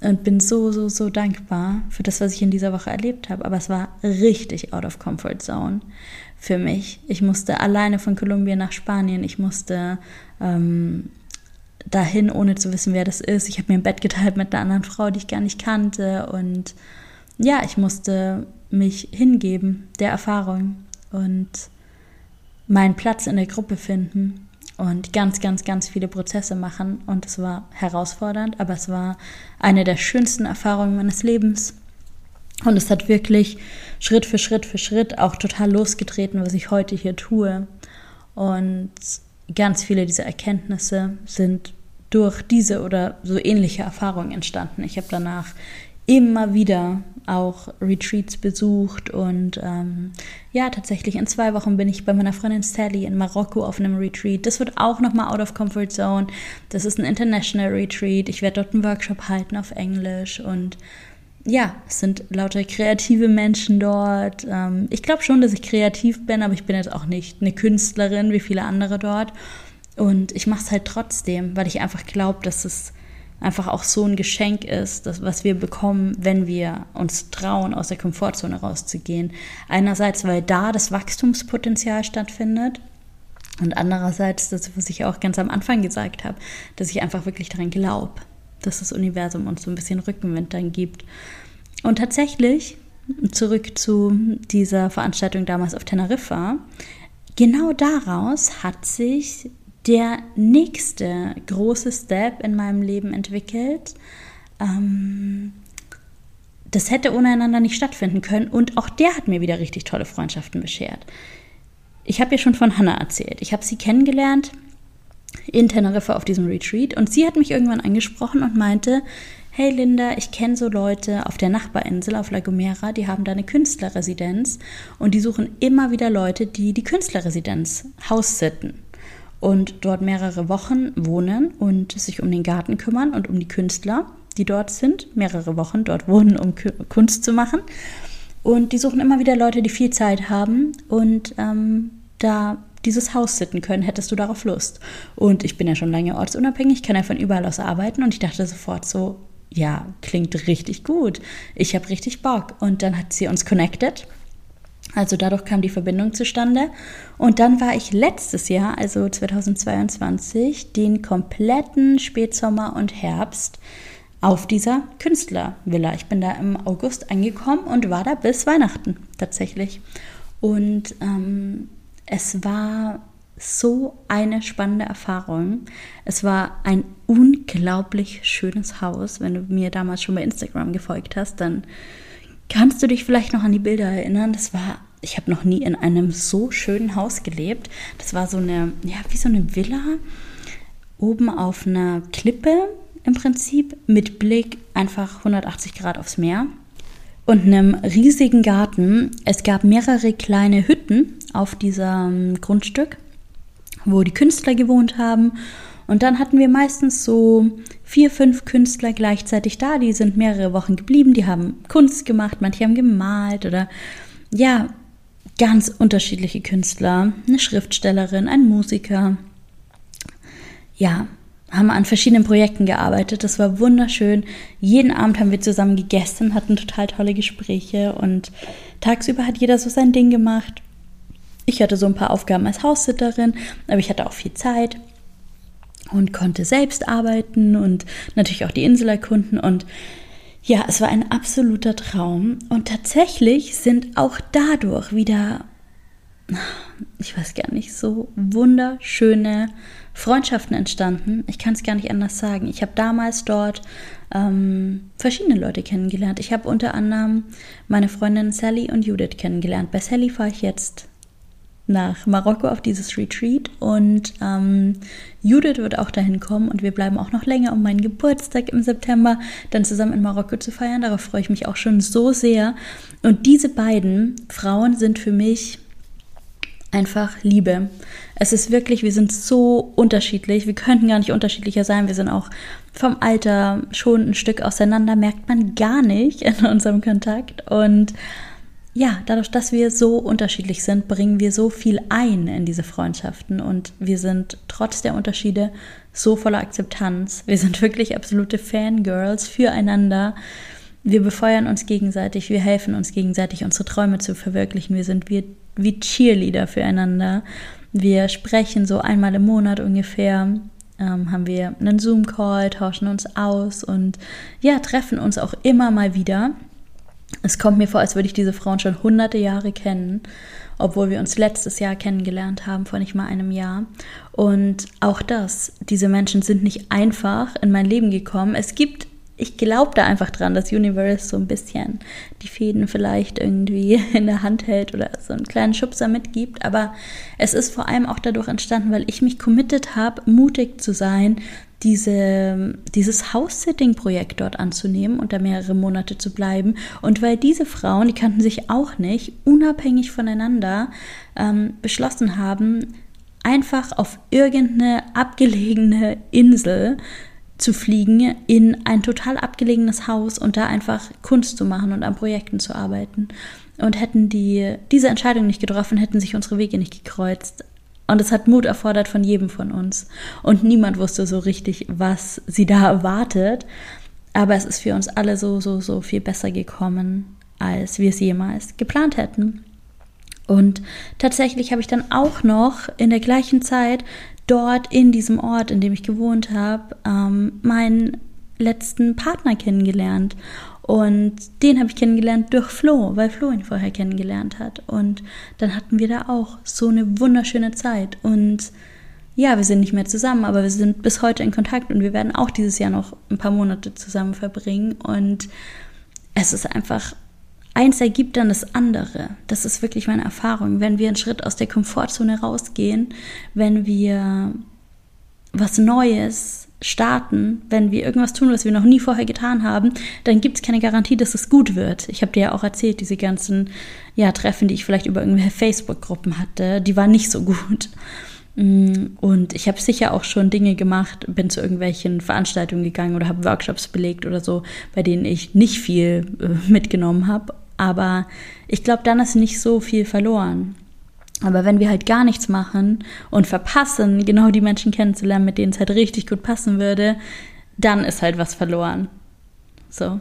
und bin so, so, so dankbar für das, was ich in dieser Woche erlebt habe. Aber es war richtig out of comfort zone für mich. Ich musste alleine von Kolumbien nach Spanien. Ich musste ähm, dahin, ohne zu wissen, wer das ist. Ich habe mir ein Bett geteilt mit einer anderen Frau, die ich gar nicht kannte. Und ja, ich musste mich hingeben der Erfahrung und meinen Platz in der Gruppe finden und ganz, ganz, ganz viele Prozesse machen. Und es war herausfordernd, aber es war eine der schönsten Erfahrungen meines Lebens. Und es hat wirklich Schritt für Schritt für Schritt auch total losgetreten, was ich heute hier tue. Und ganz viele dieser Erkenntnisse sind durch diese oder so ähnliche Erfahrungen entstanden. Ich habe danach immer wieder auch Retreats besucht und ähm, ja, tatsächlich in zwei Wochen bin ich bei meiner Freundin Sally in Marokko auf einem Retreat. Das wird auch nochmal out of comfort zone. Das ist ein international Retreat. Ich werde dort einen Workshop halten auf Englisch und ja, es sind lauter kreative Menschen dort. Ähm, ich glaube schon, dass ich kreativ bin, aber ich bin jetzt auch nicht eine Künstlerin wie viele andere dort. Und ich mache es halt trotzdem, weil ich einfach glaube, dass es einfach auch so ein Geschenk ist, das, was wir bekommen, wenn wir uns trauen, aus der Komfortzone rauszugehen. Einerseits, weil da das Wachstumspotenzial stattfindet. Und andererseits, das, was ich auch ganz am Anfang gesagt habe, dass ich einfach wirklich daran glaube, dass das Universum uns so ein bisschen Rückenwind dann gibt. Und tatsächlich, zurück zu dieser Veranstaltung damals auf Teneriffa, genau daraus hat sich der nächste große Step in meinem Leben entwickelt. Ähm, das hätte ohne einander nicht stattfinden können und auch der hat mir wieder richtig tolle Freundschaften beschert. Ich habe ja schon von Hannah erzählt. Ich habe sie kennengelernt in Teneriffa auf diesem Retreat und sie hat mich irgendwann angesprochen und meinte, hey Linda, ich kenne so Leute auf der Nachbarinsel, auf La Gomera, die haben da eine Künstlerresidenz und die suchen immer wieder Leute, die die Künstlerresidenz haussitten und dort mehrere Wochen wohnen und sich um den Garten kümmern und um die Künstler, die dort sind, mehrere Wochen dort wohnen, um Kunst zu machen. Und die suchen immer wieder Leute, die viel Zeit haben und ähm, da dieses Haus sitten können, hättest du darauf Lust. Und ich bin ja schon lange ortsunabhängig, kann ja von überall aus arbeiten und ich dachte sofort so, ja, klingt richtig gut. Ich habe richtig Bock. Und dann hat sie uns connected also dadurch kam die Verbindung zustande. Und dann war ich letztes Jahr, also 2022, den kompletten Spätsommer und Herbst auf dieser Künstlervilla. Ich bin da im August angekommen und war da bis Weihnachten tatsächlich. Und ähm, es war so eine spannende Erfahrung. Es war ein unglaublich schönes Haus. Wenn du mir damals schon bei Instagram gefolgt hast, dann Kannst du dich vielleicht noch an die Bilder erinnern? Das war, ich habe noch nie in einem so schönen Haus gelebt. Das war so eine, ja, wie so eine Villa oben auf einer Klippe im Prinzip mit Blick einfach 180 Grad aufs Meer und einem riesigen Garten. Es gab mehrere kleine Hütten auf diesem Grundstück, wo die Künstler gewohnt haben und dann hatten wir meistens so vier, fünf Künstler gleichzeitig da. Die sind mehrere Wochen geblieben, die haben Kunst gemacht, manche haben gemalt oder ja, ganz unterschiedliche Künstler. Eine Schriftstellerin, ein Musiker, ja, haben an verschiedenen Projekten gearbeitet. Das war wunderschön. Jeden Abend haben wir zusammen gegessen, hatten total tolle Gespräche und tagsüber hat jeder so sein Ding gemacht. Ich hatte so ein paar Aufgaben als Haussitterin, aber ich hatte auch viel Zeit und konnte selbst arbeiten und natürlich auch die Insel erkunden und ja, es war ein absoluter Traum und tatsächlich sind auch dadurch wieder ich weiß gar nicht, so wunderschöne Freundschaften entstanden. Ich kann es gar nicht anders sagen. Ich habe damals dort ähm, verschiedene Leute kennengelernt. Ich habe unter anderem meine Freundin Sally und Judith kennengelernt. Bei Sally fahre ich jetzt nach Marokko auf dieses Retreat und ähm, Judith wird auch dahin kommen und wir bleiben auch noch länger, um meinen Geburtstag im September dann zusammen in Marokko zu feiern. Darauf freue ich mich auch schon so sehr. Und diese beiden Frauen sind für mich einfach Liebe. Es ist wirklich, wir sind so unterschiedlich. Wir könnten gar nicht unterschiedlicher sein. Wir sind auch vom Alter schon ein Stück auseinander, merkt man gar nicht in unserem Kontakt. Und ja, dadurch, dass wir so unterschiedlich sind, bringen wir so viel ein in diese Freundschaften und wir sind trotz der Unterschiede so voller Akzeptanz. Wir sind wirklich absolute Fangirls füreinander. Wir befeuern uns gegenseitig, wir helfen uns gegenseitig, unsere Träume zu verwirklichen. Wir sind wie wie Cheerleader füreinander. Wir sprechen so einmal im Monat ungefähr, ähm, haben wir einen Zoom-Call, tauschen uns aus und ja, treffen uns auch immer mal wieder. Es kommt mir vor, als würde ich diese Frauen schon hunderte Jahre kennen, obwohl wir uns letztes Jahr kennengelernt haben, vor nicht mal einem Jahr. Und auch das, diese Menschen sind nicht einfach in mein Leben gekommen. Es gibt ich glaube da einfach dran, dass Universe so ein bisschen die Fäden vielleicht irgendwie [LAUGHS] in der Hand hält oder so einen kleinen Schubser mitgibt. Aber es ist vor allem auch dadurch entstanden, weil ich mich committed habe, mutig zu sein, diese, dieses House-Sitting-Projekt dort anzunehmen und da mehrere Monate zu bleiben. Und weil diese Frauen, die kannten sich auch nicht, unabhängig voneinander ähm, beschlossen haben, einfach auf irgendeine abgelegene Insel zu fliegen in ein total abgelegenes Haus und da einfach Kunst zu machen und an Projekten zu arbeiten. Und hätten die diese Entscheidung nicht getroffen, hätten sich unsere Wege nicht gekreuzt. Und es hat Mut erfordert von jedem von uns. Und niemand wusste so richtig, was sie da erwartet. Aber es ist für uns alle so, so, so viel besser gekommen, als wir es jemals geplant hätten. Und tatsächlich habe ich dann auch noch in der gleichen Zeit dort in diesem Ort, in dem ich gewohnt habe, ähm, meinen letzten Partner kennengelernt. Und den habe ich kennengelernt durch Flo, weil Flo ihn vorher kennengelernt hat. Und dann hatten wir da auch so eine wunderschöne Zeit. Und ja, wir sind nicht mehr zusammen, aber wir sind bis heute in Kontakt und wir werden auch dieses Jahr noch ein paar Monate zusammen verbringen. Und es ist einfach eins ergibt dann das andere. Das ist wirklich meine Erfahrung. Wenn wir einen Schritt aus der Komfortzone rausgehen, wenn wir was Neues starten, wenn wir irgendwas tun, was wir noch nie vorher getan haben, dann gibt es keine Garantie, dass es gut wird. Ich habe dir ja auch erzählt, diese ganzen ja, Treffen, die ich vielleicht über irgendwelche Facebook-Gruppen hatte, die waren nicht so gut. Mm, und ich habe sicher auch schon Dinge gemacht, bin zu irgendwelchen Veranstaltungen gegangen oder habe Workshops belegt oder so, bei denen ich nicht viel äh, mitgenommen habe. Aber ich glaube, dann ist nicht so viel verloren. Aber wenn wir halt gar nichts machen und verpassen, genau die Menschen kennenzulernen, mit denen es halt richtig gut passen würde, dann ist halt was verloren. So.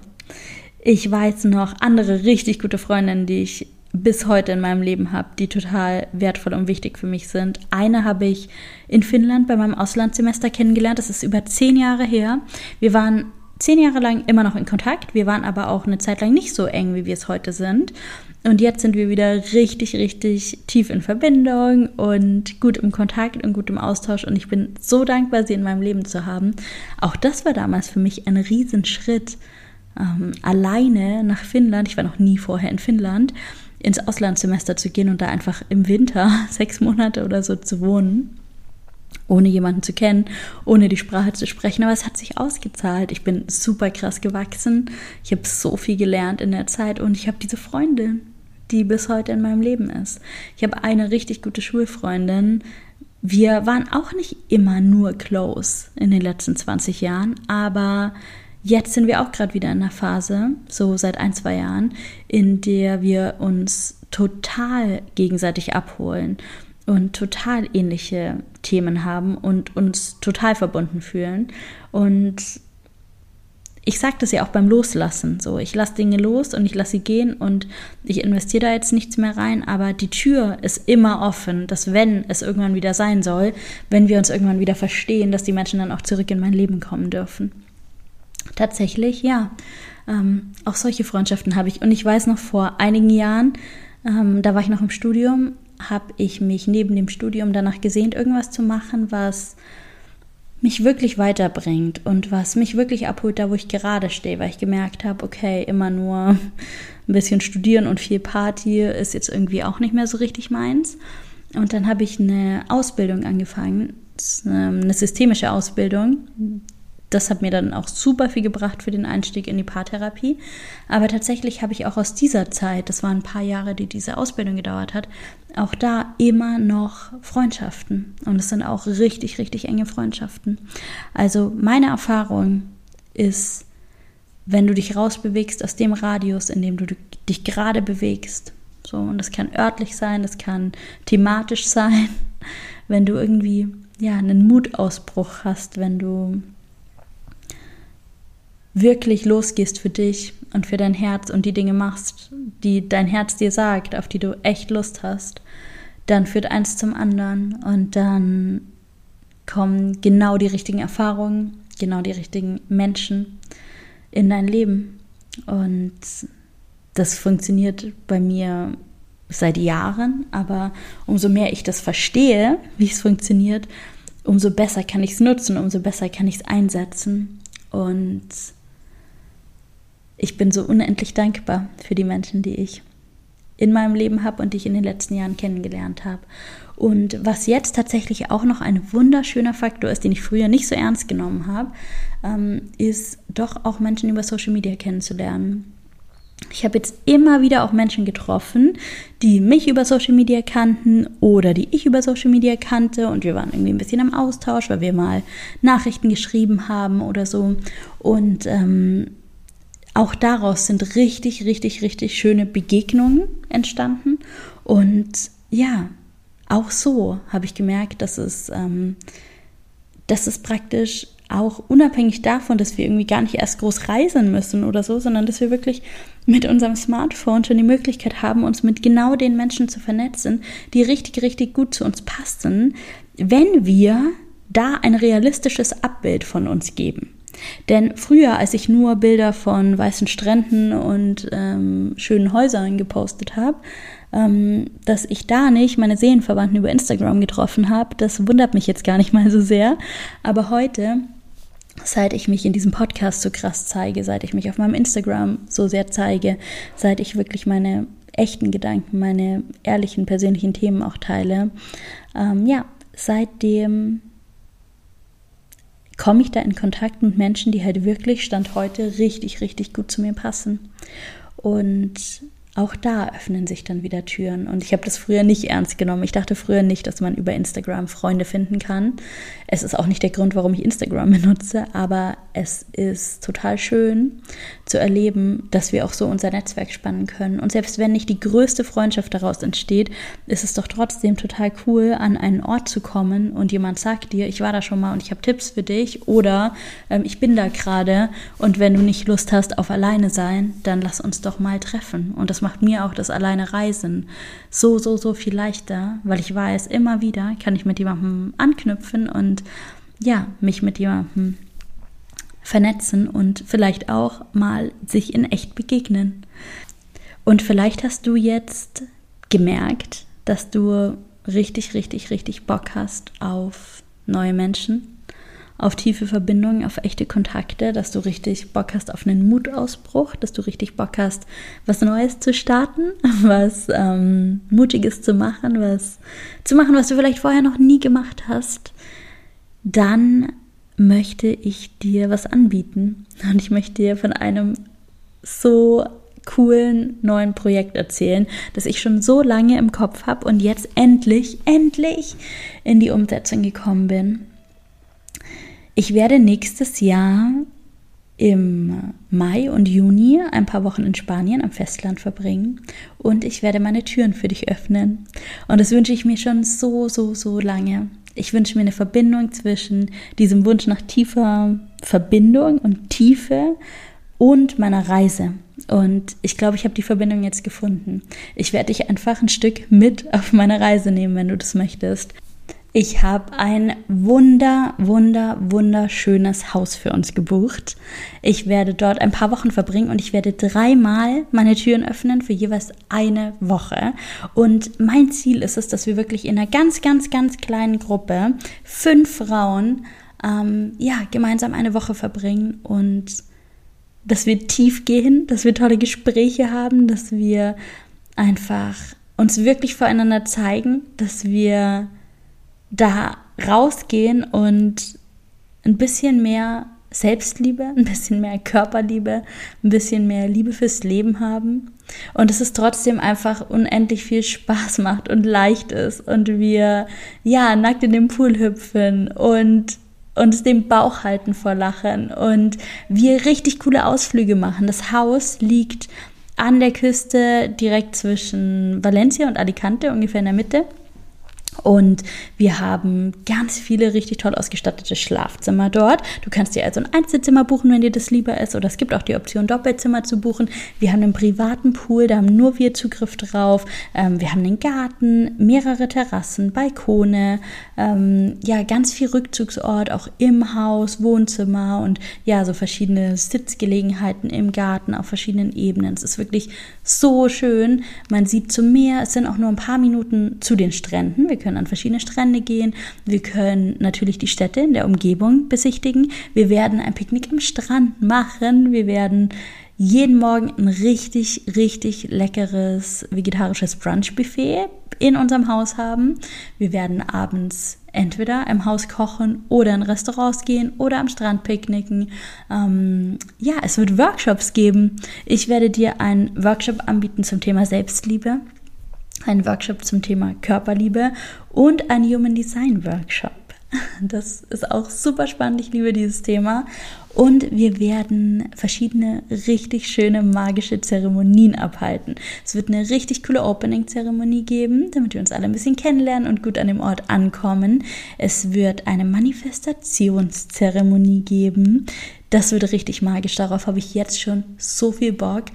Ich weiß noch andere richtig gute Freundinnen, die ich bis heute in meinem Leben habe, die total wertvoll und wichtig für mich sind. Eine habe ich in Finnland bei meinem Auslandssemester kennengelernt. Das ist über zehn Jahre her. Wir waren zehn Jahre lang immer noch in Kontakt. Wir waren aber auch eine Zeit lang nicht so eng, wie wir es heute sind. Und jetzt sind wir wieder richtig, richtig tief in Verbindung und gut im Kontakt und gut im Austausch. Und ich bin so dankbar, sie in meinem Leben zu haben. Auch das war damals für mich ein Riesenschritt. Ähm, alleine nach Finnland, ich war noch nie vorher in Finnland, ins Auslandssemester zu gehen und da einfach im Winter [LAUGHS] sechs Monate oder so zu wohnen ohne jemanden zu kennen, ohne die Sprache zu sprechen. Aber es hat sich ausgezahlt. Ich bin super krass gewachsen. Ich habe so viel gelernt in der Zeit und ich habe diese Freundin, die bis heute in meinem Leben ist. Ich habe eine richtig gute Schulfreundin. Wir waren auch nicht immer nur close in den letzten 20 Jahren, aber jetzt sind wir auch gerade wieder in einer Phase, so seit ein, zwei Jahren, in der wir uns total gegenseitig abholen und total ähnliche Themen haben und uns total verbunden fühlen. Und ich sage das ja auch beim Loslassen. So, ich lasse Dinge los und ich lasse sie gehen und ich investiere da jetzt nichts mehr rein, aber die Tür ist immer offen, dass wenn es irgendwann wieder sein soll, wenn wir uns irgendwann wieder verstehen, dass die Menschen dann auch zurück in mein Leben kommen dürfen. Tatsächlich, ja. Ähm, auch solche Freundschaften habe ich. Und ich weiß noch vor einigen Jahren, ähm, da war ich noch im Studium, habe ich mich neben dem Studium danach gesehnt, irgendwas zu machen, was mich wirklich weiterbringt und was mich wirklich abholt, da wo ich gerade stehe, weil ich gemerkt habe, okay, immer nur ein bisschen studieren und viel Party ist jetzt irgendwie auch nicht mehr so richtig meins. Und dann habe ich eine Ausbildung angefangen, eine systemische Ausbildung, das hat mir dann auch super viel gebracht für den Einstieg in die Paartherapie. Aber tatsächlich habe ich auch aus dieser Zeit, das waren ein paar Jahre, die diese Ausbildung gedauert hat, auch da immer noch Freundschaften. Und es sind auch richtig, richtig enge Freundschaften. Also meine Erfahrung ist, wenn du dich rausbewegst aus dem Radius, in dem du dich gerade bewegst, so, und das kann örtlich sein, das kann thematisch [LAUGHS] sein, wenn du irgendwie ja einen Mutausbruch hast, wenn du wirklich losgehst für dich und für dein Herz und die Dinge machst, die dein Herz dir sagt, auf die du echt Lust hast, dann führt eins zum anderen und dann kommen genau die richtigen Erfahrungen, genau die richtigen Menschen in dein Leben. Und das funktioniert bei mir seit Jahren, aber umso mehr ich das verstehe, wie es funktioniert, umso besser kann ich es nutzen, umso besser kann ich es einsetzen. Und ich bin so unendlich dankbar für die Menschen, die ich in meinem Leben habe und die ich in den letzten Jahren kennengelernt habe. Und was jetzt tatsächlich auch noch ein wunderschöner Faktor ist, den ich früher nicht so ernst genommen habe, ähm, ist doch auch Menschen über Social Media kennenzulernen. Ich habe jetzt immer wieder auch Menschen getroffen, die mich über Social Media kannten oder die ich über Social Media kannte und wir waren irgendwie ein bisschen im Austausch, weil wir mal Nachrichten geschrieben haben oder so. Und ähm, auch daraus sind richtig, richtig, richtig schöne Begegnungen entstanden. Und ja, auch so habe ich gemerkt, dass es, ähm, dass es praktisch auch unabhängig davon, dass wir irgendwie gar nicht erst groß reisen müssen oder so, sondern dass wir wirklich mit unserem Smartphone schon die Möglichkeit haben, uns mit genau den Menschen zu vernetzen, die richtig, richtig gut zu uns passen, wenn wir da ein realistisches Abbild von uns geben. Denn früher, als ich nur Bilder von weißen Stränden und ähm, schönen Häusern gepostet habe, ähm, dass ich da nicht meine Seelenverwandten über Instagram getroffen habe, das wundert mich jetzt gar nicht mal so sehr. Aber heute, seit ich mich in diesem Podcast so krass zeige, seit ich mich auf meinem Instagram so sehr zeige, seit ich wirklich meine echten Gedanken, meine ehrlichen persönlichen Themen auch teile, ähm, ja, seitdem komme ich da in Kontakt mit Menschen, die halt wirklich Stand heute richtig, richtig gut zu mir passen. Und auch da öffnen sich dann wieder Türen. Und ich habe das früher nicht ernst genommen. Ich dachte früher nicht, dass man über Instagram Freunde finden kann. Es ist auch nicht der Grund, warum ich Instagram [LAUGHS] benutze, aber es ist total schön zu erleben, dass wir auch so unser Netzwerk spannen können. Und selbst wenn nicht die größte Freundschaft daraus entsteht, ist es doch trotzdem total cool, an einen Ort zu kommen und jemand sagt dir, ich war da schon mal und ich habe Tipps für dich oder ähm, ich bin da gerade und wenn du nicht Lust hast auf alleine sein, dann lass uns doch mal treffen. Und das macht mir auch das alleine Reisen so, so, so viel leichter, weil ich weiß, immer wieder kann ich mit jemandem anknüpfen und ja, mich mit jemandem vernetzen und vielleicht auch mal sich in echt begegnen. Und vielleicht hast du jetzt gemerkt, dass du richtig, richtig, richtig Bock hast auf neue Menschen auf tiefe Verbindungen, auf echte Kontakte, dass du richtig Bock hast auf einen Mutausbruch, dass du richtig Bock hast, was Neues zu starten, [LAUGHS] was ähm, Mutiges zu machen, was zu machen, was du vielleicht vorher noch nie gemacht hast, dann möchte ich dir was anbieten. Und ich möchte dir von einem so coolen neuen Projekt erzählen, das ich schon so lange im Kopf habe und jetzt endlich, endlich in die Umsetzung gekommen bin. Ich werde nächstes Jahr im Mai und Juni ein paar Wochen in Spanien am Festland verbringen und ich werde meine Türen für dich öffnen. Und das wünsche ich mir schon so, so, so lange. Ich wünsche mir eine Verbindung zwischen diesem Wunsch nach tiefer Verbindung und Tiefe und meiner Reise. Und ich glaube, ich habe die Verbindung jetzt gefunden. Ich werde dich einfach ein Stück mit auf meine Reise nehmen, wenn du das möchtest. Ich habe ein wunder, wunder, wunderschönes Haus für uns gebucht. Ich werde dort ein paar Wochen verbringen und ich werde dreimal meine Türen öffnen für jeweils eine Woche. Und mein Ziel ist es, dass wir wirklich in einer ganz, ganz, ganz kleinen Gruppe, fünf Frauen, ähm, ja, gemeinsam eine Woche verbringen und dass wir tief gehen, dass wir tolle Gespräche haben, dass wir einfach uns wirklich voreinander zeigen, dass wir da rausgehen und ein bisschen mehr Selbstliebe, ein bisschen mehr Körperliebe, ein bisschen mehr Liebe fürs Leben haben und dass es trotzdem einfach unendlich viel Spaß macht und leicht ist und wir ja nackt in den Pool hüpfen und uns den Bauch halten vor Lachen und wir richtig coole Ausflüge machen. Das Haus liegt an der Küste direkt zwischen Valencia und Alicante, ungefähr in der Mitte. Und wir haben ganz viele richtig toll ausgestattete Schlafzimmer dort. Du kannst dir also ein Einzelzimmer buchen, wenn dir das lieber ist. Oder es gibt auch die Option, Doppelzimmer zu buchen. Wir haben einen privaten Pool, da haben nur wir Zugriff drauf. Ähm, wir haben einen Garten, mehrere Terrassen, Balkone, ähm, ja, ganz viel Rückzugsort, auch im Haus, Wohnzimmer und ja, so verschiedene Sitzgelegenheiten im Garten auf verschiedenen Ebenen. Es ist wirklich so schön. Man sieht zum Meer. Es sind auch nur ein paar Minuten zu den Stränden. Wir können an verschiedene Strände gehen. Wir können natürlich die Städte in der Umgebung besichtigen. Wir werden ein Picknick am Strand machen. Wir werden jeden Morgen ein richtig, richtig leckeres vegetarisches Brunch-Buffet in unserem Haus haben. Wir werden abends entweder im Haus kochen oder in Restaurants gehen oder am Strand picknicken. Ähm, ja, es wird Workshops geben. Ich werde dir einen Workshop anbieten zum Thema Selbstliebe einen Workshop zum Thema Körperliebe und einen Human Design Workshop. [LAUGHS] Das ist auch super spannend. Ich liebe dieses Thema. Und wir werden verschiedene richtig schöne magische Zeremonien abhalten. Es wird eine richtig coole Opening-Zeremonie geben, damit wir uns alle ein bisschen kennenlernen und gut an dem Ort ankommen. Es wird eine Manifestationszeremonie geben. Das wird richtig magisch. Darauf habe ich jetzt schon so viel Bock.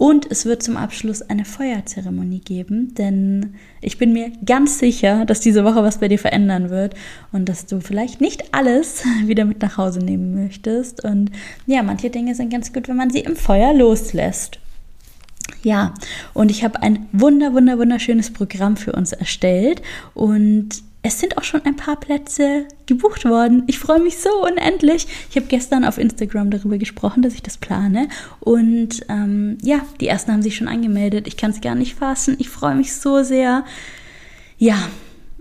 Und es wird zum Abschluss eine Feuerzeremonie geben, denn ich bin mir ganz sicher, dass diese Woche was bei dir verändern wird und dass du vielleicht nicht alles [LAUGHS] wieder mit nach Hause nehmen möchtest. Und ja, manche Dinge sind ganz gut, wenn man sie im Feuer loslässt. Ja, und ich habe ein wunder, wunder, wunderschönes Programm für uns erstellt und es sind auch schon ein paar Plätze gebucht worden. Ich freue mich so unendlich. Ich habe gestern auf Instagram darüber gesprochen, dass ich das plane. Und ähm, ja, die ersten haben sich schon angemeldet. Ich kann es gar nicht fassen. Ich freue mich so sehr. Ja,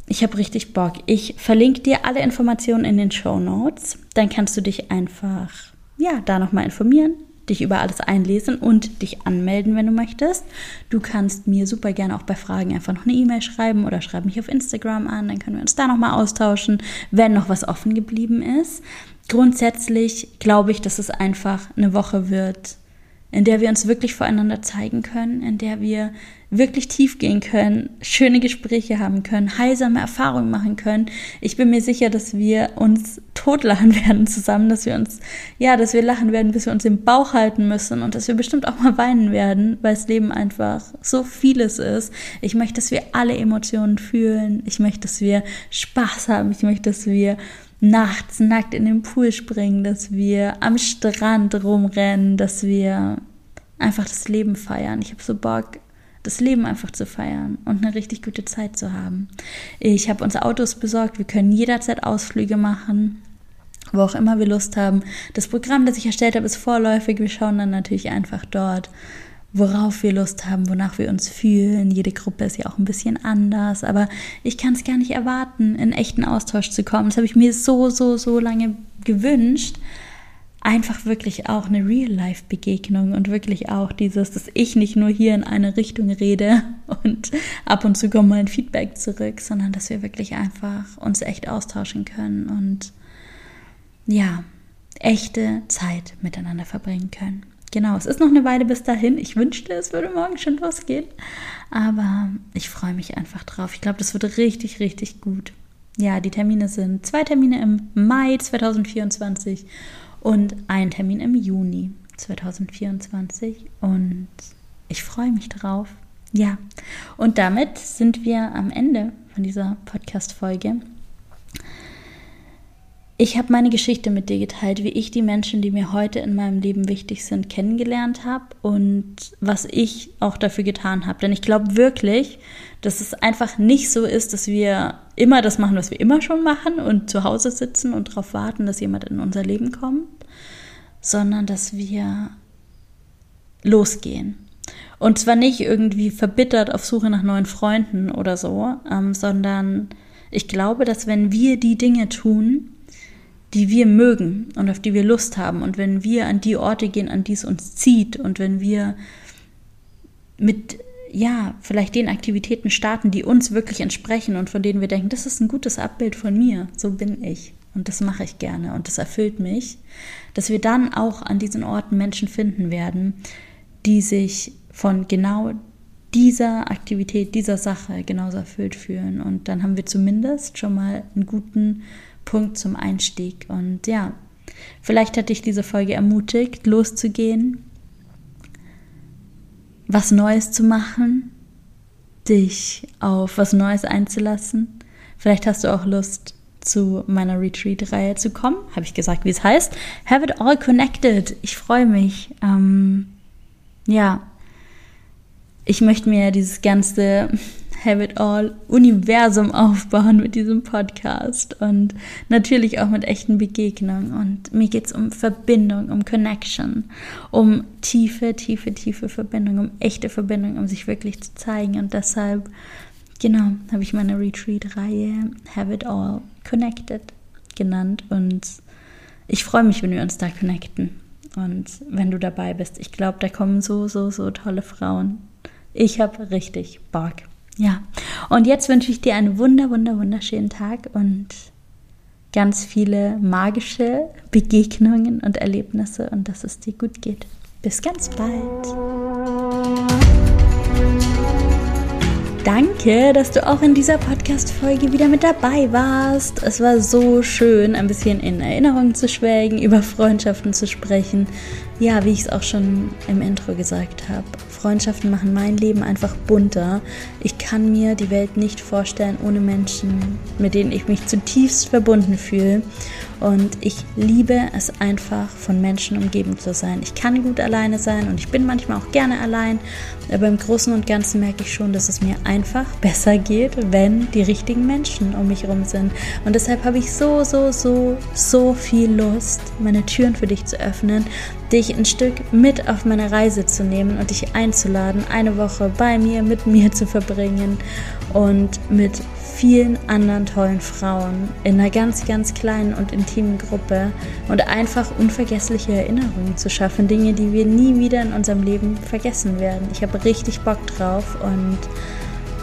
ich habe richtig Bock. Ich verlinke dir alle Informationen in den Show Notes. Dann kannst du dich einfach ja da nochmal informieren dich über alles einlesen und dich anmelden, wenn du möchtest. Du kannst mir super gerne auch bei Fragen einfach noch eine E-Mail schreiben oder schreib mich auf Instagram an, dann können wir uns da nochmal austauschen, wenn noch was offen geblieben ist. Grundsätzlich glaube ich, dass es einfach eine Woche wird, in der wir uns wirklich voreinander zeigen können, in der wir wirklich tief gehen können, schöne Gespräche haben können, heilsame Erfahrungen machen können. Ich bin mir sicher, dass wir uns totlachen [LAUGHS] werden zusammen, dass wir uns, ja, dass wir lachen werden, bis wir uns im Bauch halten müssen und dass wir bestimmt auch mal weinen werden, weil das Leben einfach so vieles ist. Ich möchte, dass wir alle Emotionen fühlen. Ich möchte, dass wir Spaß haben. Ich möchte, dass wir nachts nackt in den Pool springen, dass wir am Strand rumrennen, dass wir einfach das Leben feiern. Ich habe so Bock, das Leben einfach zu feiern und eine richtig gute Zeit zu haben. Ich habe uns Autos besorgt, wir können jederzeit Ausflüge machen, wo auch immer wir Lust haben. Das Programm, das ich erstellt habe, ist vorläufig. Wir schauen dann natürlich einfach dort, worauf wir Lust haben, wonach wir uns fühlen. Jede Gruppe ist ja auch ein bisschen anders, aber ich kann es gar nicht erwarten, in echten Austausch zu kommen. Das habe ich mir so, so, so lange gewünscht. Einfach wirklich auch eine Real-Life-Begegnung und wirklich auch dieses, dass ich nicht nur hier in eine Richtung rede [LAUGHS] und ab und zu kommt mal ein Feedback zurück, sondern dass wir wirklich einfach uns echt austauschen können und ja, echte Zeit miteinander verbringen können. Genau, es ist noch eine Weile bis dahin. Ich wünschte, es würde morgen schon losgehen. Aber ich freue mich einfach drauf. Ich glaube, das wird richtig, richtig gut. Ja, die Termine sind zwei Termine im Mai 2024 und ein Termin im Juni 2024. Und ich freue mich drauf. Ja, und damit sind wir am Ende von dieser Podcast-Folge. Ich habe meine Geschichte mit dir geteilt, wie ich die Menschen, die mir heute in meinem Leben wichtig sind, kennengelernt habe und was ich auch dafür getan habe. Denn ich glaube wirklich, dass es einfach nicht so ist, dass wir immer das machen, was wir immer schon machen und zu Hause sitzen und darauf warten, dass jemand in unser Leben kommt, sondern dass wir losgehen. Und zwar nicht irgendwie verbittert auf Suche nach neuen Freunden oder so, ähm, sondern ich glaube, dass wenn wir die Dinge tun, die wir mögen und auf die wir Lust haben. Und wenn wir an die Orte gehen, an die es uns zieht und wenn wir mit, ja, vielleicht den Aktivitäten starten, die uns wirklich entsprechen und von denen wir denken, das ist ein gutes Abbild von mir, so bin ich. Und das mache ich gerne und das erfüllt mich, dass wir dann auch an diesen Orten Menschen finden werden, die sich von genau dieser Aktivität, dieser Sache genauso erfüllt fühlen. Und dann haben wir zumindest schon mal einen guten Punkt zum Einstieg. Und ja, vielleicht hat dich diese Folge ermutigt, loszugehen, was Neues zu machen, dich auf was Neues einzulassen. Vielleicht hast du auch Lust, zu meiner Retreat-Reihe zu kommen. Habe ich gesagt, wie es heißt? Have it all connected. Ich freue mich. Ähm, ja, ich möchte mir dieses ganze Have It All Universum aufbauen mit diesem Podcast und natürlich auch mit echten Begegnungen. Und mir geht es um Verbindung, um Connection, um tiefe, tiefe, tiefe Verbindung, um echte Verbindung, um sich wirklich zu zeigen. Und deshalb, genau, habe ich meine Retreat-Reihe Have It All Connected genannt. Und ich freue mich, wenn wir uns da connecten. Und wenn du dabei bist, ich glaube, da kommen so, so, so tolle Frauen. Ich habe richtig Bock. Ja, und jetzt wünsche ich dir einen wunder, wunder, wunderschönen Tag und ganz viele magische Begegnungen und Erlebnisse und dass es dir gut geht. Bis ganz bald. Danke, dass du auch in dieser Podcast-Folge wieder mit dabei warst. Es war so schön, ein bisschen in Erinnerung zu schwelgen, über Freundschaften zu sprechen. Ja, wie ich es auch schon im Intro gesagt habe. Freundschaften machen mein Leben einfach bunter. Ich kann mir die Welt nicht vorstellen ohne Menschen, mit denen ich mich zutiefst verbunden fühle. Und ich liebe es einfach, von Menschen umgeben zu sein. Ich kann gut alleine sein und ich bin manchmal auch gerne allein. Aber im Großen und Ganzen merke ich schon, dass es mir einfach [LAUGHS] besser geht, wenn die richtigen Menschen um mich herum sind. Und deshalb habe ich so, so, so, so viel Lust, meine Türen für dich zu öffnen, dich ein Stück mit auf meine Reise zu nehmen und dich einzuladen, eine Woche bei mir, mit mir zu verbringen und mit vielen anderen tollen Frauen in einer ganz, ganz kleinen und intimen Gruppe und einfach unvergessliche Erinnerungen zu schaffen. Dinge, die wir nie wieder in unserem Leben vergessen werden. Ich habe richtig Bock drauf und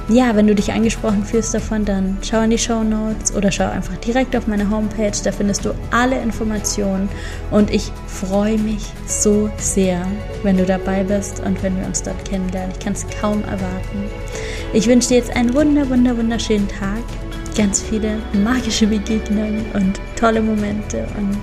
ja, wenn du dich angesprochen fühlst davon, dann schau in die Show Notes oder schau einfach direkt auf meine Homepage. Da findest du alle Informationen und ich freue mich so sehr, wenn du dabei bist und wenn wir uns dort kennenlernen. Ich kann es kaum erwarten. Ich wünsche dir jetzt einen wunder, wunder, wunderschönen Tag, ganz viele magische Begegnungen und tolle Momente und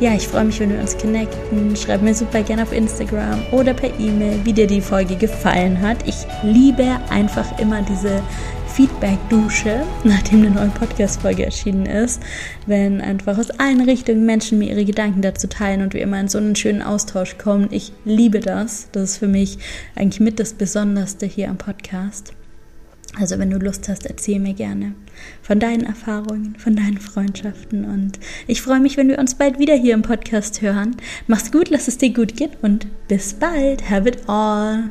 ja, ich freue mich, wenn wir uns connecten. Schreib mir super gerne auf Instagram oder per E-Mail, wie dir die Folge gefallen hat. Ich liebe einfach immer diese Feedback-Dusche, [LAUGHS] nachdem eine neue Podcast-Folge erschienen ist, wenn einfach aus allen Richtungen Menschen mir ihre Gedanken dazu teilen und wir immer in so einen schönen Austausch kommen. Ich liebe das. Das ist für mich eigentlich mit das Besonderste hier am Podcast. Also wenn du Lust hast, erzähl mir gerne von deinen Erfahrungen, von deinen Freundschaften und ich freue mich, wenn wir uns bald wieder hier im Podcast hören. Mach's gut, lass es dir gut gehen und bis bald. Have it all.